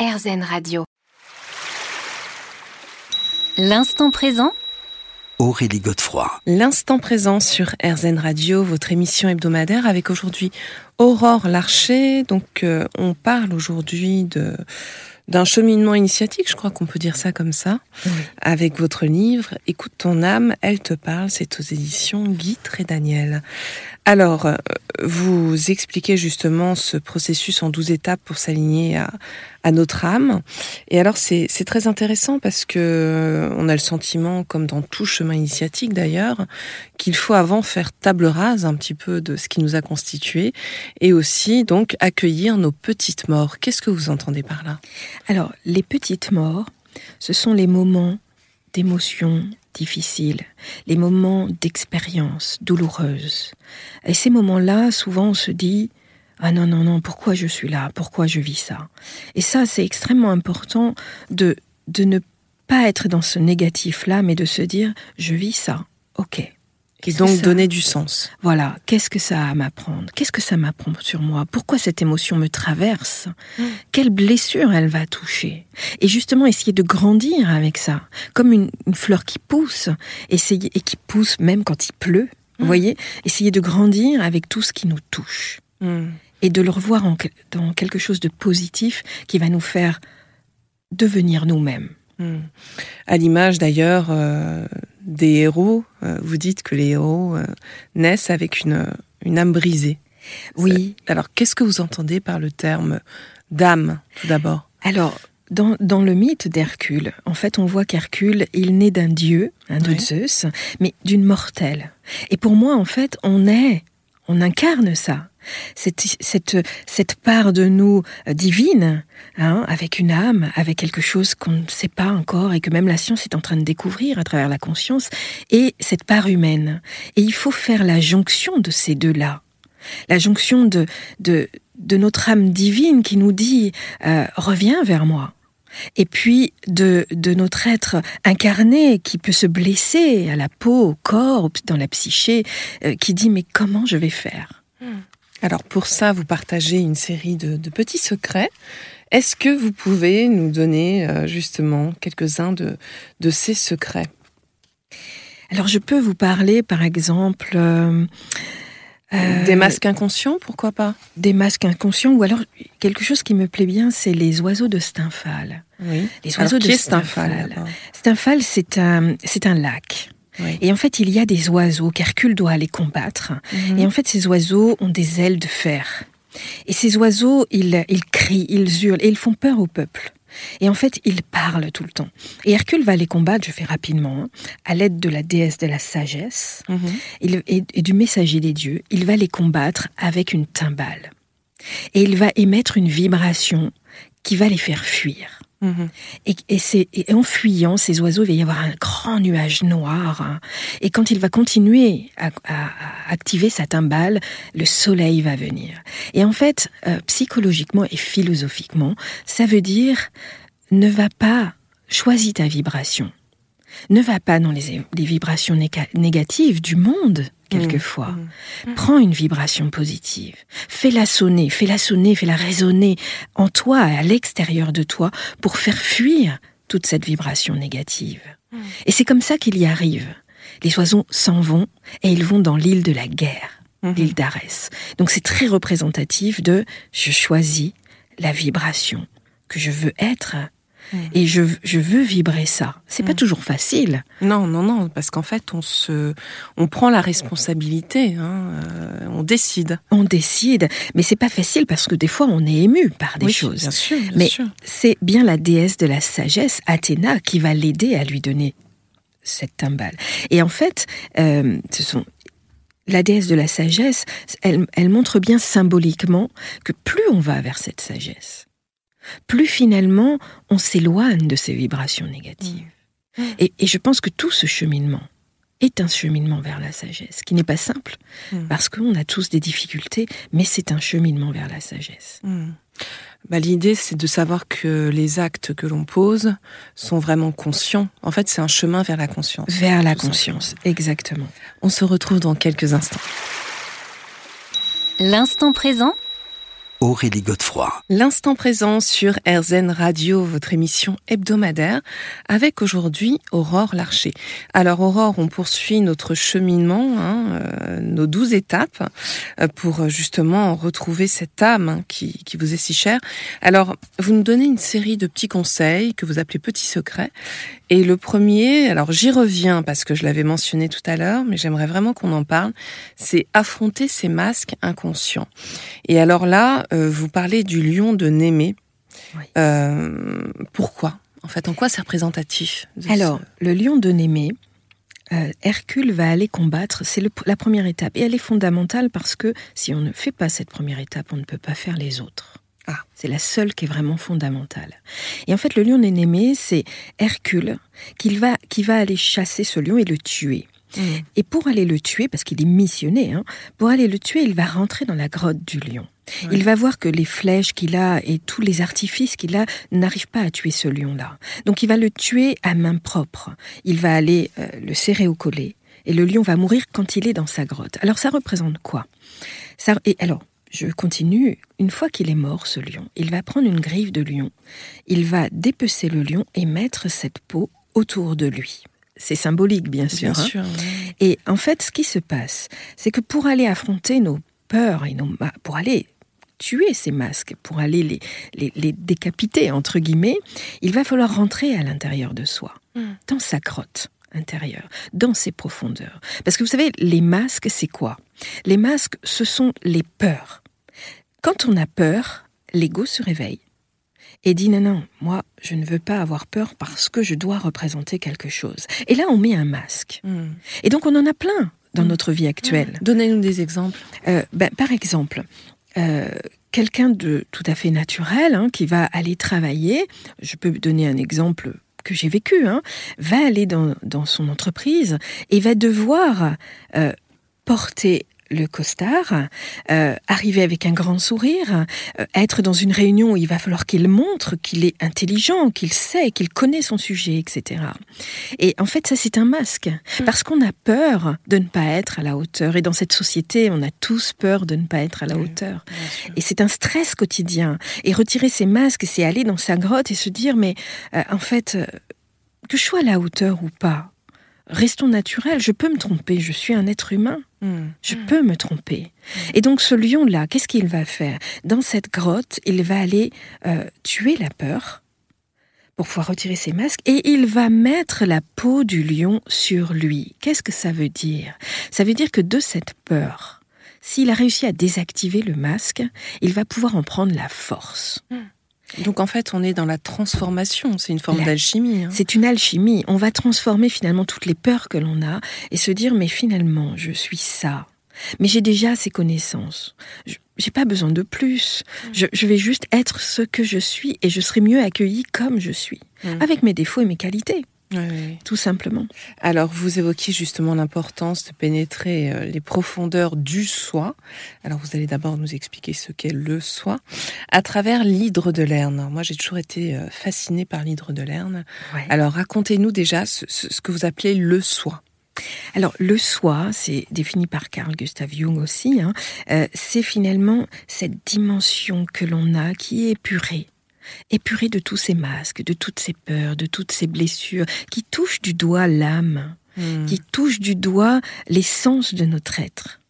RZN Radio. L'instant présent Aurélie Godefroy. L'instant présent sur RZN Radio, votre émission hebdomadaire avec aujourd'hui Aurore Larcher. Donc euh, on parle aujourd'hui de d'un cheminement initiatique, je crois qu'on peut dire ça comme ça, avec votre livre Écoute ton âme, elle te parle, c'est aux éditions Guy et Daniel. Alors, euh, vous expliquez justement ce processus en douze étapes pour s'aligner à, à, notre âme. Et alors, c'est très intéressant parce que euh, on a le sentiment, comme dans tout chemin initiatique d'ailleurs, qu'il faut avant faire table rase un petit peu de ce qui nous a constitué et aussi donc accueillir nos petites morts. Qu'est-ce que vous entendez par là? Alors, les petites morts, ce sont les moments d'émotion, difficiles, les moments d'expérience douloureuse. Et ces moments-là, souvent on se dit ah non non non, pourquoi je suis là? Pourquoi je vis ça Et ça, c'est extrêmement important de de ne pas être dans ce négatif-là, mais de se dire je vis ça. Ok, donc donner du sens. Voilà, qu'est-ce que ça a à m'apprendre? Qu'est-ce que ça m'apprend sur moi? Pourquoi cette émotion me traverse? Mm. Quelle blessure elle va toucher? Et justement, essayer de grandir avec ça, comme une, fleur qui pousse, essayer et qui pousse même quand il pleut. Vous mm. voyez? Essayer de grandir avec tout ce qui nous touche. Mm. Et de le revoir en, dans quelque chose de positif qui va nous faire devenir nous-mêmes. À l'image d'ailleurs euh, des héros, euh, vous dites que les héros euh, naissent avec une, une âme brisée. Oui. Alors qu'est-ce que vous entendez par le terme d'âme tout d'abord? Alors dans, dans, le mythe d'Hercule, en fait, on voit qu'Hercule, il naît d'un dieu, un de Zeus, mais d'une mortelle. Et pour moi, en fait, on est, on incarne ça cette, cette, cette part de nous euh, divine, hein, avec une âme, avec quelque chose qu'on ne sait pas encore et que même la science est en train de découvrir à travers la conscience, et cette part humaine. Et il faut faire la jonction de ces deux-là. La jonction de, de, de notre âme divine qui nous dit euh, reviens vers moi. Et puis de, de notre être incarné qui peut se blesser à la peau, au corps, dans la psyché, euh, qui dit mais comment je vais faire? Hmm. Alors pour ça, vous partagez une série de, petits secrets. Est-ce que vous pouvez nous donner euh, justement quelques-uns de, ces secrets? Alors je peux vous parler par exemple... Euh, euh, des masques inconscients, pourquoi pas? Des masques inconscients, ou alors quelque chose qui me plaît bien, c'est les oiseaux de Stymphal. Oui. Les oiseaux de Stymphal. Stymphal, c'est un, c'est un lac. Et en fait, il y a des oiseaux qu'Hercule doit aller combattre. Mhm. Et en fait, ces oiseaux ont des ailes de fer. Et ces oiseaux, ils, ils crient, ils hurlent et ils font peur au peuple. Et en fait, ils parlent tout le temps. Et Hercule va les combattre, je fais rapidement, hein, à l'aide de la déesse de la sagesse mhm. et, du messager des dieux. Il va les combattre avec une timbale. Et il va émettre une vibration qui va les faire fuir. Mhm. Et, c'est, en fuyant, ces oiseaux, il va y avoir un grand nuage noir. Hein. Et quand il va continuer à, activer sa timbale, le soleil va venir. Et en fait, euh, psychologiquement et philosophiquement, ça veut dire ne va pas, choisis ta vibration. Ne va pas dans les, vibrations négatives du monde quelquefois. Mmh. Mmh. Prends une vibration positive. Fais-la sonner, fais-la sonner, fais-la résonner en toi et à l'extérieur de toi pour faire fuir toute cette vibration négative. Mmh. Et c'est comme ça qu'il y arrive. Les oiseaux s'en vont et ils vont dans l'île de la guerre, l'île d'Arès. Donc c'est très représentatif de je choisis la vibration que je veux être Et je, veux vibrer ça. C'est pas mm. toujours facile. Non, non, non, parce qu'en fait, on se, on prend la responsabilité, hein, euh, on décide. On décide, mais c'est pas facile parce que des fois, on est ému par des choses. Bien sûr, bien mais c'est bien la déesse de la sagesse, Athéna, qui va l'aider à lui donner cette timbale. Et en fait, euh, ce sont la déesse de la sagesse, elle, elle montre bien symboliquement que plus on va vers cette sagesse, plus finalement on s'éloigne de ces vibrations négatives. Mmh. Mmh. Et, je pense que tout ce cheminement est un cheminement vers la sagesse, qui n'est pas simple, mmh. parce qu'on a tous des difficultés, mais c'est un cheminement vers la sagesse. Bah, L'idée, c'est de savoir que les actes que l'on pose sont vraiment conscients. En fait, c'est un chemin vers la conscience. Vers la conscience, exactement. On se retrouve dans quelques instants. L'instant présent Aurélie Godefroy. L'instant présent sur RZN Radio, votre émission hebdomadaire, avec aujourd'hui Aurore Larcher. Alors Aurore, on poursuit notre cheminement, hein, euh, nos douze étapes, euh, pour justement retrouver cette âme hein, qui, qui, vous est si chère. Alors, vous nous donnez une série de petits conseils que vous appelez petits secrets. Et le premier, alors j'y reviens parce que je l'avais mentionné tout à l'heure, mais j'aimerais vraiment qu'on en parle, c'est affronter ces masques inconscients. Et alors là, vous parlez du lion de Némée. Euh, pourquoi? En fait, en quoi c'est représentatif Alors, le lion de Némée, euh, Hercule va aller combattre, c'est la première étape. Et elle est fondamentale parce que si on ne fait pas cette première étape, on ne peut pas faire les autres. Ah. C'est la seule qui est vraiment fondamentale. Et en fait, le lion de Némée, c'est Hercule qui va, qui va aller chasser ce lion et le tuer. Mmh. Et pour aller le tuer, parce qu'il est missionné, hein, pour aller le tuer, il va rentrer dans la grotte du lion. Il va voir que les flèches qu'il a et tous les artifices qu'il a n'arrivent pas à tuer ce lion-là. Donc il va le tuer à main propre. Il va aller euh, le serrer au collet et le lion va mourir quand il est dans sa grotte. Alors ça représente quoi? Ça, Et alors, je continue. Une fois qu'il est mort, ce lion, il va prendre une griffe de lion, il va dépecer le lion et mettre cette peau autour de lui. C'est symbolique, bien sûr. Hein. Et en fait, ce qui se passe, c'est que pour aller affronter nos peurs et nos, pour aller tuer ces masques, pour aller les, les, décapiter, entre guillemets, il va falloir rentrer à l'intérieur de soi, hmm. dans sa crotte intérieure, dans ses profondeurs. Parce que vous savez, les masques, c'est quoi? Les masques, ce sont les peurs. Quand on a peur, l'ego se réveille et dit non, non, moi, je ne veux pas avoir peur parce que je dois représenter quelque chose. Et là, on met un masque. Hmm. Et donc, on en a plein dans hmm. notre vie actuelle. Donnez-nous des exemples. Euh, ben, par exemple, euh, quelqu'un de tout à fait naturel hein, qui va aller travailler, je peux donner un exemple que j'ai vécu, hein, va aller dans, son entreprise et va devoir euh, porter le costard, euh, arriver avec un grand sourire, euh, être dans une réunion où il va falloir qu'il montre qu'il est intelligent, qu'il sait, qu'il connaît son sujet, etc. Et en fait, ça c'est un masque, mm. parce qu'on a peur de ne pas être à la hauteur. Et dans cette société, on a tous peur de ne pas être à la hauteur. Et c'est un stress quotidien. Et retirer ces masques, c'est aller dans sa grotte et se dire, mais euh, en fait, que je sois à la hauteur ou pas, restons naturels, je peux me tromper, je suis un être humain. Hmm. Je hmm. peux me tromper. Hmm. Et donc ce lion-là, qu'est-ce qu'il va faire? Dans cette grotte, il va aller euh, tuer la peur pour pouvoir retirer ses masques et il va mettre la peau du lion sur lui. Qu'est-ce que ça veut dire? Ça veut dire que de cette peur, s'il a réussi à désactiver le masque, il va pouvoir en prendre la force. Donc en fait, on est dans la transformation, c'est une forme d'alchimie. Hein. C'est une alchimie. On va transformer finalement toutes les peurs que l'on a et se dire mais finalement, je suis ça. Mais j'ai déjà ces connaissances. J'ai pas besoin de plus. Mm. Je, vais juste être ce que je suis et je serai mieux accueillie comme je suis, mm. avec mes défauts et mes qualités. Oui, Tout simplement. Alors, vous évoquiez justement l'importance de pénétrer euh, les profondeurs du soi. Alors, vous allez d'abord nous expliquer ce qu'est le soi à travers l'hydre de Lerne. Moi, j'ai toujours été euh, fascinée par l'hydre de Lerne. Alors, racontez-nous déjà ce, que vous appelez le soi. Alors, le soi, c'est défini par Carl Gustav Jung aussi, hein, euh, c'est finalement cette dimension que l'on a qui est épurée, épuré de tous ces masques, de toutes ces peurs, de toutes ces blessures, qui touchent du doigt l'âme, hmm. qui touchent du doigt l'essence de notre être.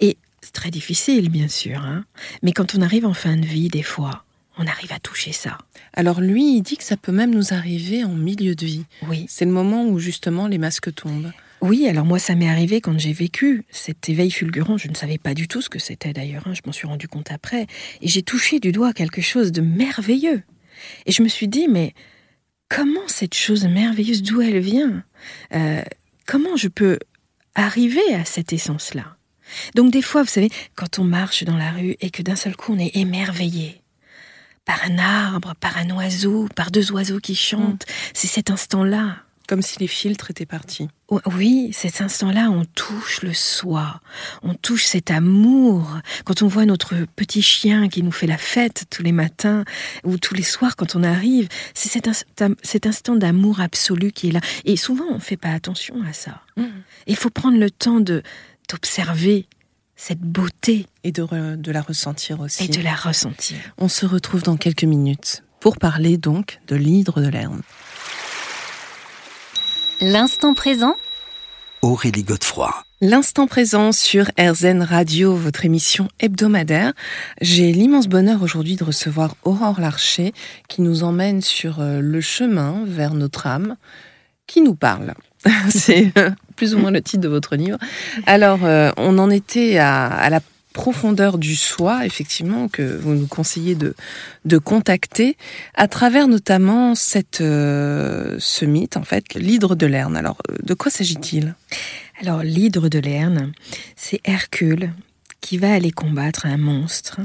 Et c'est très difficile, bien sûr, hein, mais quand on arrive en fin de vie, des fois, on arrive à toucher ça. Alors lui, il dit que ça peut même nous arriver en milieu de vie. Oui. C'est le moment où justement les masques tombent. Oui, alors moi ça m'est arrivé quand j'ai vécu cet éveil fulgurant, je ne savais pas du tout ce que c'était d'ailleurs, hein, je m'en suis rendu compte après, et j'ai touché du doigt quelque chose de merveilleux. Et je me suis dit, mais comment cette chose merveilleuse, d'où elle vient euh, Comment je peux arriver à cette essence-là? Donc des fois, vous savez, quand on marche dans la rue et que d'un seul coup on est émerveillé, par un arbre, par un oiseau, par deux oiseaux qui chantent, c'est cet instant-là comme si les filtres étaient partis. Oui, cet instant-là, on touche le soi, on touche cet amour. Quand on voit notre petit chien qui nous fait la fête tous les matins ou tous les soirs quand on arrive, c'est cet, instant d'amour absolu qui est là. Et souvent, on ne fait pas attention à ça. Mm. Il faut prendre le temps de d'observer cette beauté. Et de, de la ressentir aussi. Et de la ressentir. On se retrouve dans quelques minutes pour parler donc de l'hydre de Lerne. L'instant présent Aurélie Godefroy. L'instant présent sur RZN Radio, votre émission hebdomadaire. J'ai l'immense bonheur aujourd'hui de recevoir Aurore Larcher qui nous emmène sur euh, le chemin vers notre âme, qui nous parle. C'est euh, plus ou moins le titre de votre livre. Alors, euh, on en était à, à la profondeur du soi, effectivement, que vous nous conseillez de, de contacter, à travers notamment cette, euh, ce mythe, en fait, l'hydre de Lerne. Alors, euh, de quoi s'agit-il? Alors, l'hydre de Lerne, c'est Hercule qui va aller combattre un monstre.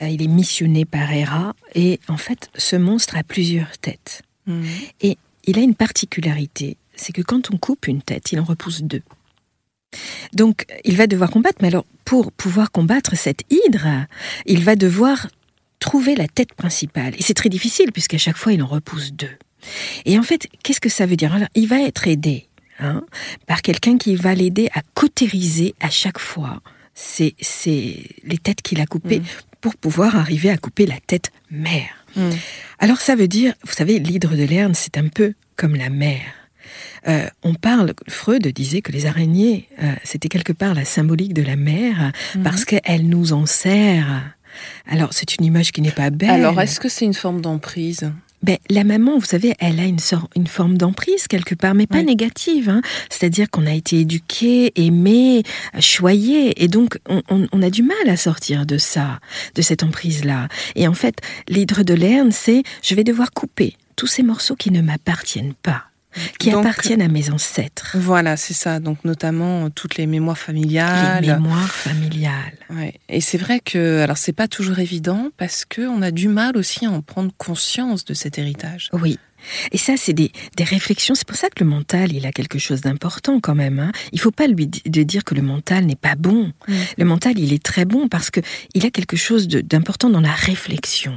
Euh, il est missionné par Héra, et en fait, ce monstre a plusieurs têtes. Mmh. Et il a une particularité, c'est que quand on coupe une tête, il en repousse deux. Donc, il va devoir combattre, mais alors, pour pouvoir combattre cette hydre, il va devoir trouver la tête principale. Et c'est très difficile, puisqu'à chaque fois, il en repousse deux. Et en fait, qu'est-ce que ça veut dire? Alors, Il va être aidé hein, par quelqu'un qui va l'aider à cautériser à chaque fois c'est les têtes qu'il a coupées mm. pour pouvoir arriver à couper la tête mère. Mm. Alors ça veut dire, vous savez, l'hydre de Lerne, c'est un peu comme la mère. Euh, on parle, Freud disait que les araignées, euh, c'était quelque part la symbolique de la mère, mhm. parce qu'elle nous en sert. Alors, c'est une image qui n'est pas belle. Alors, est-ce que c'est une forme d'emprise? Ben, la maman, vous savez, elle a une, sorte, une forme d'emprise quelque part, mais pas négative. Hein. C'est-à-dire qu'on a été éduqué, aimé, choyé, et donc on, on, a du mal à sortir de ça, de cette emprise-là. Et en fait, l'hydre de Lerne, c'est je vais devoir couper tous ces morceaux qui ne m'appartiennent pas qui appartiennent à mes ancêtres. Voilà, c'est ça. Donc notamment euh, toutes les mémoires familiales. Les mémoires familiales. Ouais. Et c'est vrai que alors c'est pas toujours évident parce que on a du mal aussi à en prendre conscience de cet héritage. Oui. Et ça, c'est des, des, réflexions. C'est pour ça que le mental, il a quelque chose d'important quand même. Hein. Il faut pas lui de dire que le mental n'est pas bon. Mm. Le mental, il est très bon parce que il a quelque chose d'important dans la réflexion.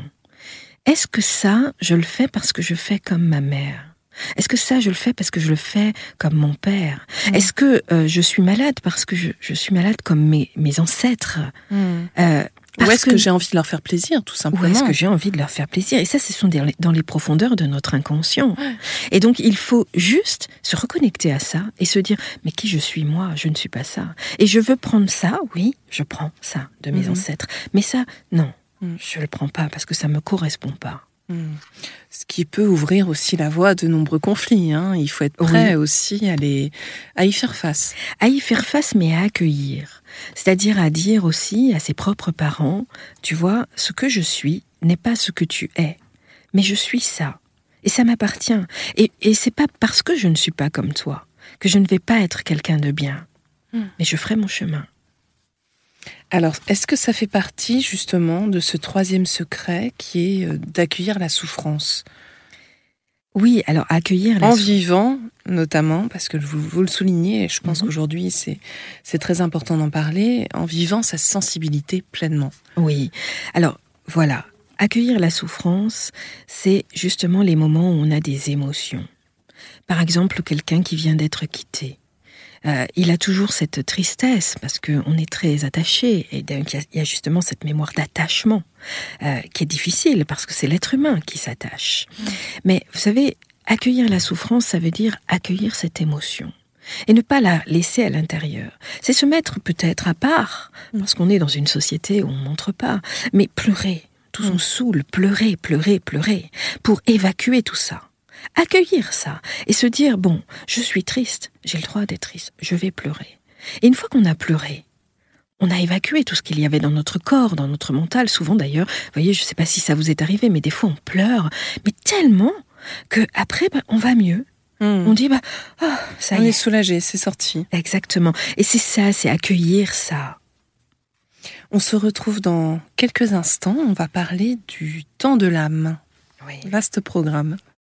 Est-ce que ça, je le fais parce que je fais comme ma mère? Est-ce que ça, je le fais parce que je le fais comme mon père? Mm. Est-ce que euh, je suis malade parce que je, suis malade comme mes, ancêtres? Mm. euh, Ou est-ce que, j'ai envie de leur faire plaisir, tout simplement Ou est-ce que j'ai envie de leur faire plaisir? Et ça, ce sont dans les profondeurs de notre inconscient. Et donc, il faut juste se reconnecter à ça et se dire, mais qui je suis moi? Je ne suis pas ça. Et je veux prendre ça, oui, je prends ça de mes mm-hmm. ancêtres. Mais ça, non, mm. je ne le prends pas parce que ça ne me correspond pas. Hmm. Ce qui peut ouvrir aussi la voie à de nombreux conflits. Hein. Il faut être prêt aussi à, les, à y faire face. À y faire face, mais à accueillir. C'est-à-dire à dire aussi à ses propres parents, tu vois, ce que je suis n'est pas ce que tu es, mais je suis ça. Et ça m'appartient. Et, et c'est pas parce que je ne suis pas comme toi que je ne vais pas être quelqu'un de bien. Hmm. Mais je ferai mon chemin. Alors, est-ce que ça fait partie justement de ce troisième secret qui est euh, d'accueillir la souffrance? Oui, alors accueillir la en vivant notamment parce que vous, le soulignez, et je pense mhm. qu'aujourd'hui c'est c'est très important d'en parler, en vivant sa sensibilité pleinement. Oui. Alors voilà, accueillir la souffrance, c'est justement les moments où on a des émotions. Par exemple, quelqu'un qui vient d'être quitté. Euh, il a toujours cette tristesse parce qu'on est très attaché et il y a justement cette mémoire d'attachement euh, qui est difficile parce que c'est l'être humain qui s'attache. Mm. Mais vous savez, accueillir la souffrance, ça veut dire accueillir cette émotion et ne pas la laisser à l'intérieur. C'est se mettre peut-être à part, mm. parce qu'on est dans une société où on ne montre pas, mais pleurer, tout son mm. saoul, pleurer, pleurer, pleurer, pour évacuer tout ça accueillir ça et se dire, bon, je suis triste, j'ai le droit d'être triste, je vais pleurer. Et une fois qu'on a pleuré, on a évacué tout ce qu'il y avait dans notre corps, dans notre mental. Souvent d'ailleurs, vous voyez, je ne sais pas si ça vous est arrivé, mais des fois on pleure, mais tellement que après, bah, on va mieux. Hmm. On dit, bah, oh, ça on est. est soulagé, c'est sorti. Exactement. Et c'est ça, c'est accueillir ça. On se retrouve dans quelques instants. On va parler du temps de l'âme. Oui. Vaste programme.